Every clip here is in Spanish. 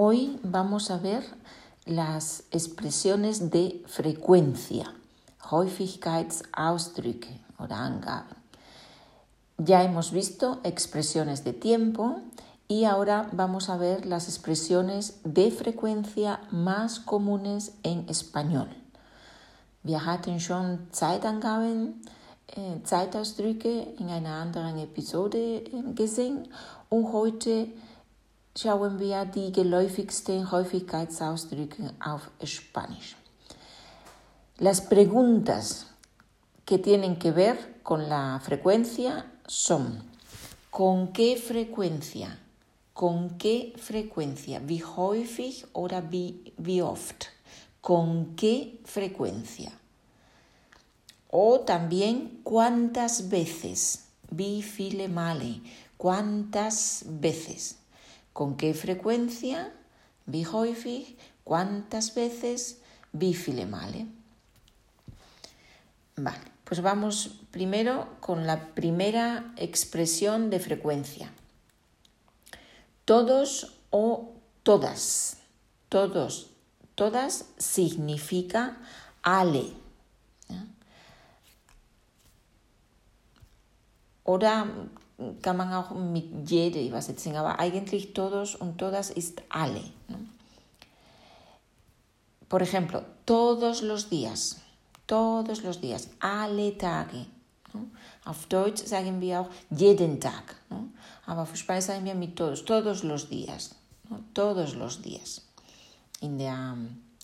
Hoy vamos a ver las expresiones de frecuencia, Häufigkeitsausdrücke oder Angaben. Ya hemos visto expresiones de tiempo y ahora vamos a ver las expresiones de frecuencia más comunes en español. Wir hatten schon Zeitangaben, äh, Zeitausdrücke in einer anderen Episode äh, gesehen und heute schauen wir die geläufigsten Häufigkeitsausdrücke auf Spanisch. Las preguntas que tienen que ver con la frecuencia son ¿con qué frecuencia? ¿Con qué frecuencia? Wie häufig oder wie, oft? ¿Con qué frecuencia? O también cuántas veces? Wie viele Male? ¿Cuántas veces? ¿Con qué frecuencia? Wie häufig? ¿Cuántas veces? Wie viele Male? Vale, pues vamos primero con la primera expresión de frecuencia. Todos o todas. Todos, todas significa ale. Oder kann man auch mit jede übersetzen, aber eigentlich todos und todas ist alle. ¿no? Por ejemplo, todos los días, todos los días, alle Tage. ¿no? Auf Deutsch sagen wir auch jeden Tag, ¿no? aber auf Spanisch sagen wir mit todos, todos los días, todos los días, in der,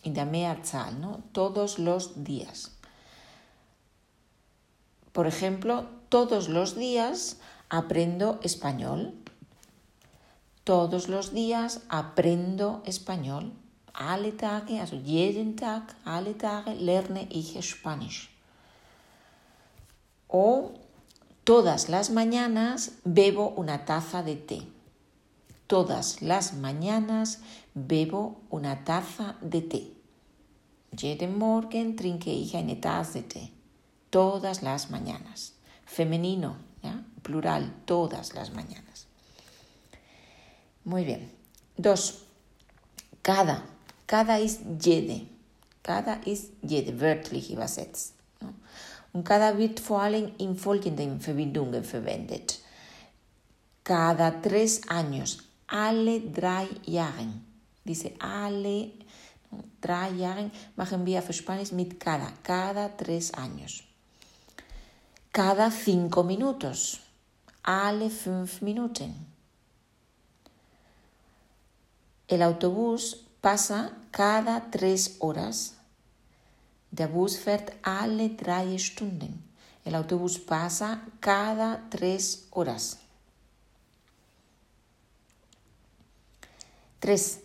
in der Mehrzahl, todos los días. Por ejemplo, todos los días aprendo español. Todos los días aprendo español. Alle Tage, also jeden Tag, alle Tage lerne ich Spanisch. O todas las mañanas bebo una taza de té. Todas las mañanas bebo una taza de té. Jeden Morgen trinke ich eine Tasse Tee. Todas las mañanas. Femenino, ¿ya? plural, todas las mañanas. Muy bien. Dos. Cada. Cada ist jede. Cada ist jede, wörtlich übersetzt. Und cada wird vor allem in folgenden Verbindungen verwendet. Cada tres años, alle drei Jahren. Dice alle drei Jahren machen wir für Spanisch mit cada, cada tres años. Cada cinco minutos, alle fünf Minuten. El autobús pasa cada tres horas. Der Bus fährt alle drei Stunden. El autobús pasa cada tres horas. Tres.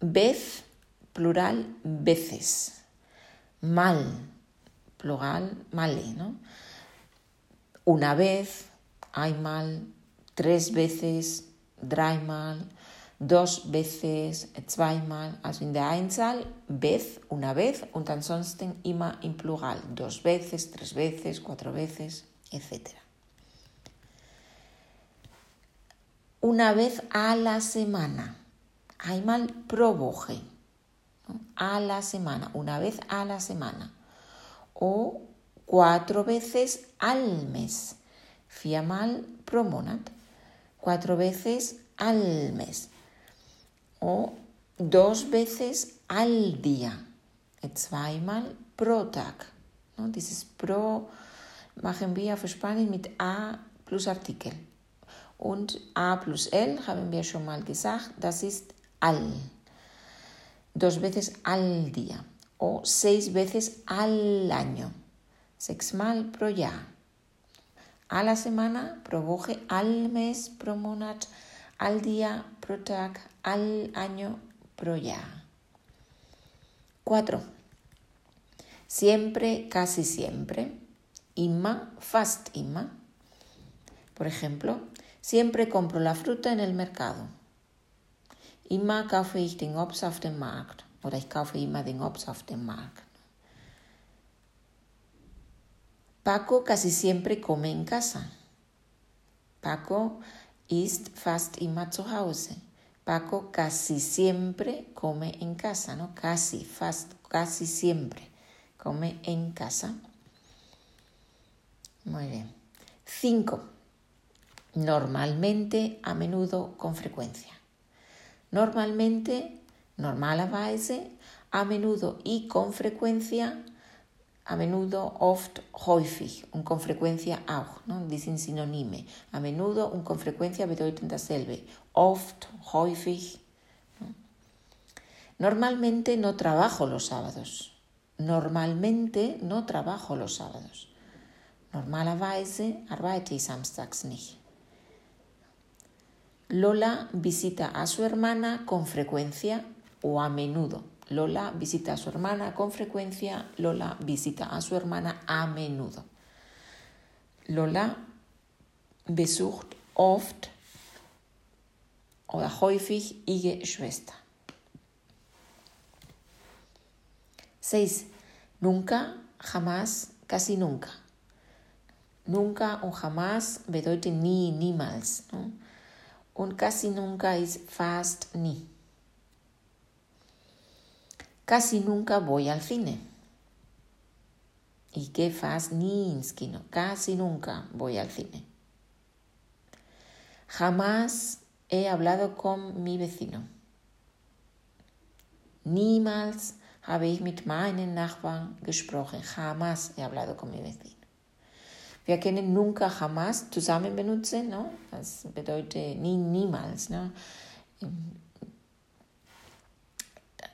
Vez, plural, veces. Mal, plural, male, ¿no? Una vez, einmal, tres veces, dreimal, dos veces, zweimal, also in der Einzahl, vez, una vez, und ansonsten immer im Plural, dos veces, tres veces, cuatro veces, etc. Una vez a la semana, einmal pro a la semana, una vez a la semana, o cuatro veces al mes, viermal pro Monat, cuatro veces al mes o dos veces al día, zweimal pro Tag. ¿no? Dieses pro machen wir für Spanisch mit A plus Artikel. Und A plus L haben wir schon mal gesagt, das ist al. Dos veces al día o seis veces al año. Sexmal pro Jahr. A la semana, pro Woche, al mes, pro Monat, al día, pro Tag, al año, pro Jahr. Cuatro. Siempre, casi siempre. Immer, fast immer. Por ejemplo, siempre compro la fruta en el mercado. Immer kaufe ich den Obst auf dem Markt. Oder ich kaufe immer den Obst auf dem Markt. Paco casi siempre come en casa. Paco ist fast immer zu Hause. Paco casi siempre come en casa, ¿no? Casi, fast, casi siempre come en casa. Muy bien. Cinco. Normalmente, a menudo, con frecuencia. Normalmente, normalerweise, a menudo y con frecuencia, a menudo, oft, häufig und con frecuencia auch, ¿no? dicen sinonime. A menudo und con frecuencia dasselbe. Oft, häufig. Normalmente no trabajo los sábados. Normalmente no trabajo los sábados. Normalerweise arbeite ich samstags nicht. Lola visita a su hermana con frecuencia o a menudo. Lola visita a su hermana con frecuencia. Lola visita a su hermana a menudo. Lola besucht oft oder häufig ihre Schwester. 6. Nunca, jamás, casi nunca. Nunca und jamás bedeuten nie, niemals. ¿no? Und casi nunca ist fast nie. Casi nunca voy al cine. Y que fast nie ins Kino. Casi nunca voy al cine. Jamás he hablado con mi vecino. Niemals habe ich mit meinen Nachbarn gesprochen. Jamás he hablado con mi vecino. Wir können nunca jamás zusammen benutzen, ¿no? Das bedeutet nie, niemals, ¿no?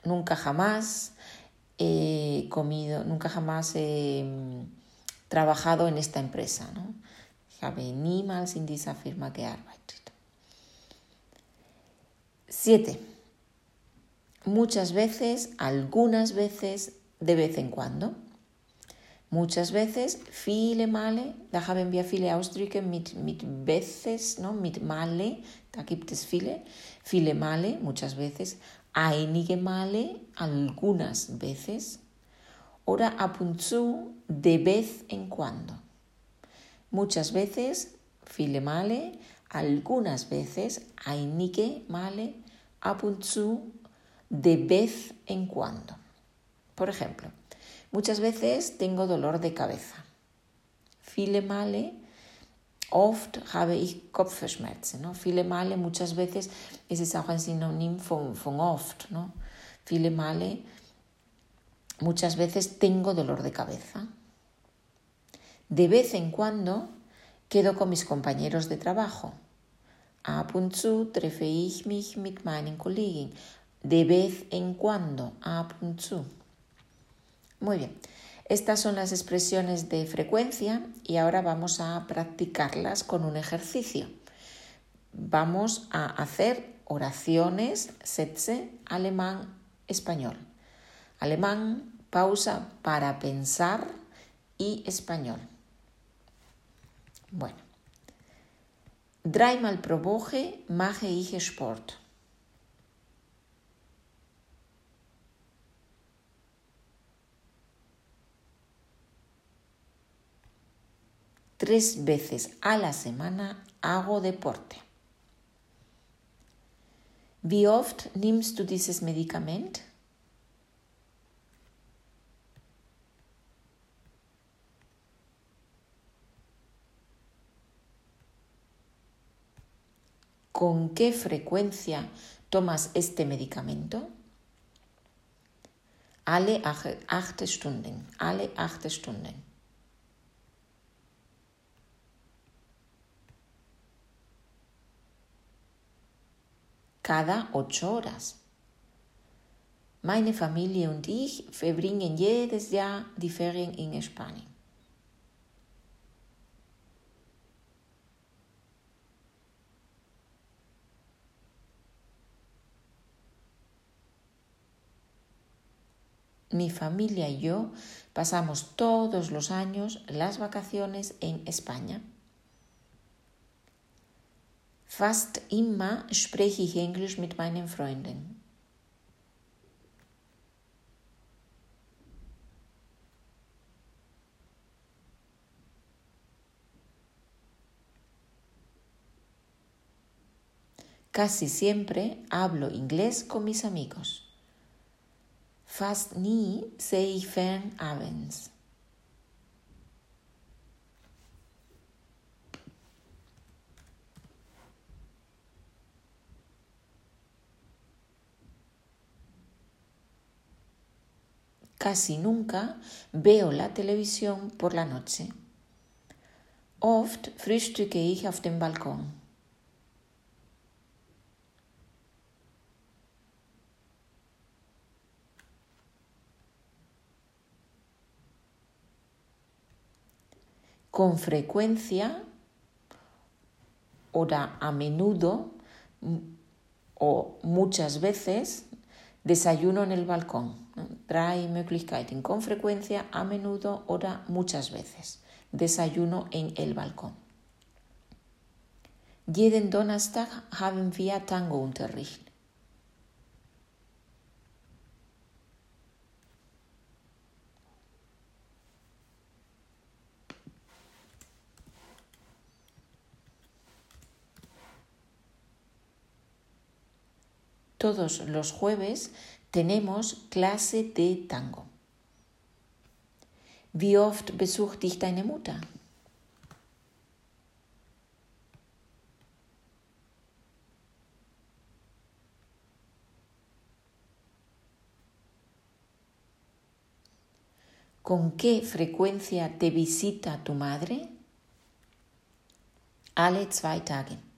Nunca jamás he comido, nunca jamás he trabajado en esta empresa, ¿no? Ich habe niemals in dieser Firma gearbeitet. Siete. Muchas veces, algunas veces, de vez en cuando. Muchas veces, viele Male, da haben wir viele Ausdrücke mit, mit veces, ¿no? mit Male, da gibt es viele, viele Male, muchas veces, einige Male, algunas veces, oder ab de vez en cuando. Muchas veces, viele Male, algunas veces, einige Male, ab de vez en cuando. Por ejemplo, Muchas veces tengo dolor de cabeza. Viele Male, oft habe ich Kopfschmerzen. ¿no? Viele Male, muchas veces, es es auch ein Synonym von, von oft. ¿no? Viele Male, muchas veces tengo dolor de cabeza. De vez en cuando quedo con mis compañeros de trabajo. Ab und zu treffe ich mich mit meinen Kollegen. De vez en cuando, ab und zu. Muy bien, estas son las expresiones de frecuencia y ahora vamos a practicarlas con un ejercicio. Vamos a hacer oraciones, Sätze, alemán, español. Alemán, pausa para pensar y español. Bueno. Dreimal pro Woche mache ich Sport. Tres veces a la semana hago deporte. Wie oft nimmst du dieses Medikament? ¿Con qué frecuencia tomas este medicamento? Alle acht Stunden. Alle acht Stunden. Cada ocho horas. Meine Familie und ich verbringen jedes Jahr die Ferien in Spanien. Mi familia y yo pasamos todos los años las vacaciones en España. Fast immer spreche ich Englisch mit meinen Freunden. Casi siempre hablo inglés con mis amigos. Fast nie sehe ich fern abends. Casi nunca veo la televisión por la noche. Oft frühstücke ich auf dem Balkon. Con frecuencia o a menudo o muchas veces desayuno en el balcón. Drei Möglichkeiten. Con frecuencia, a menudo oder muchas veces. Desayuno en el balcón. Jeden Donnerstag haben wir Tango-Unterricht. Todos los jueves tenemos clase de tango. Wie oft besucht dich deine Mutter? ¿Con qué frecuencia te visita tu madre? Alle zwei Tage.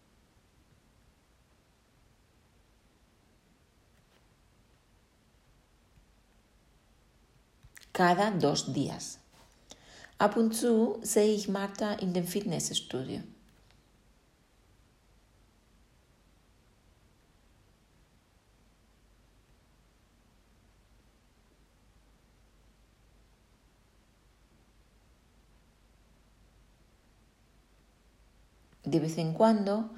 Cada dos días. Ab und zu sehe ich Marta in dem Fitnessstudio. De vez en cuando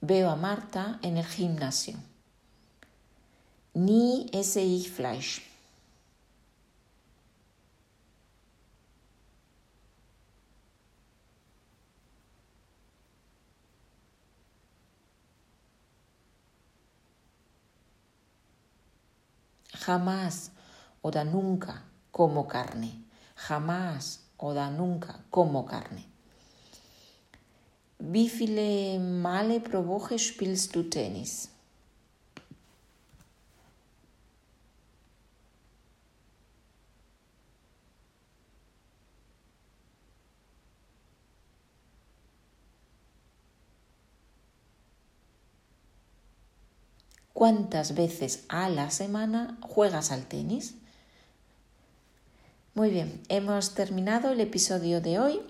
veo a Marta en el gimnasio. Nie esse ich Fleisch. Jamás oder nunca como carne, jamás oder nunca como carne. Wie viele Male pro Woche spielst du Tennis? ¿Cuántas veces a la semana juegas al tenis? Muy bien, hemos terminado el episodio de hoy.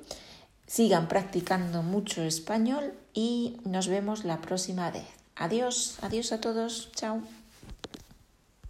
Sigan practicando mucho español y nos vemos la próxima vez. Adiós, adiós a todos, chao.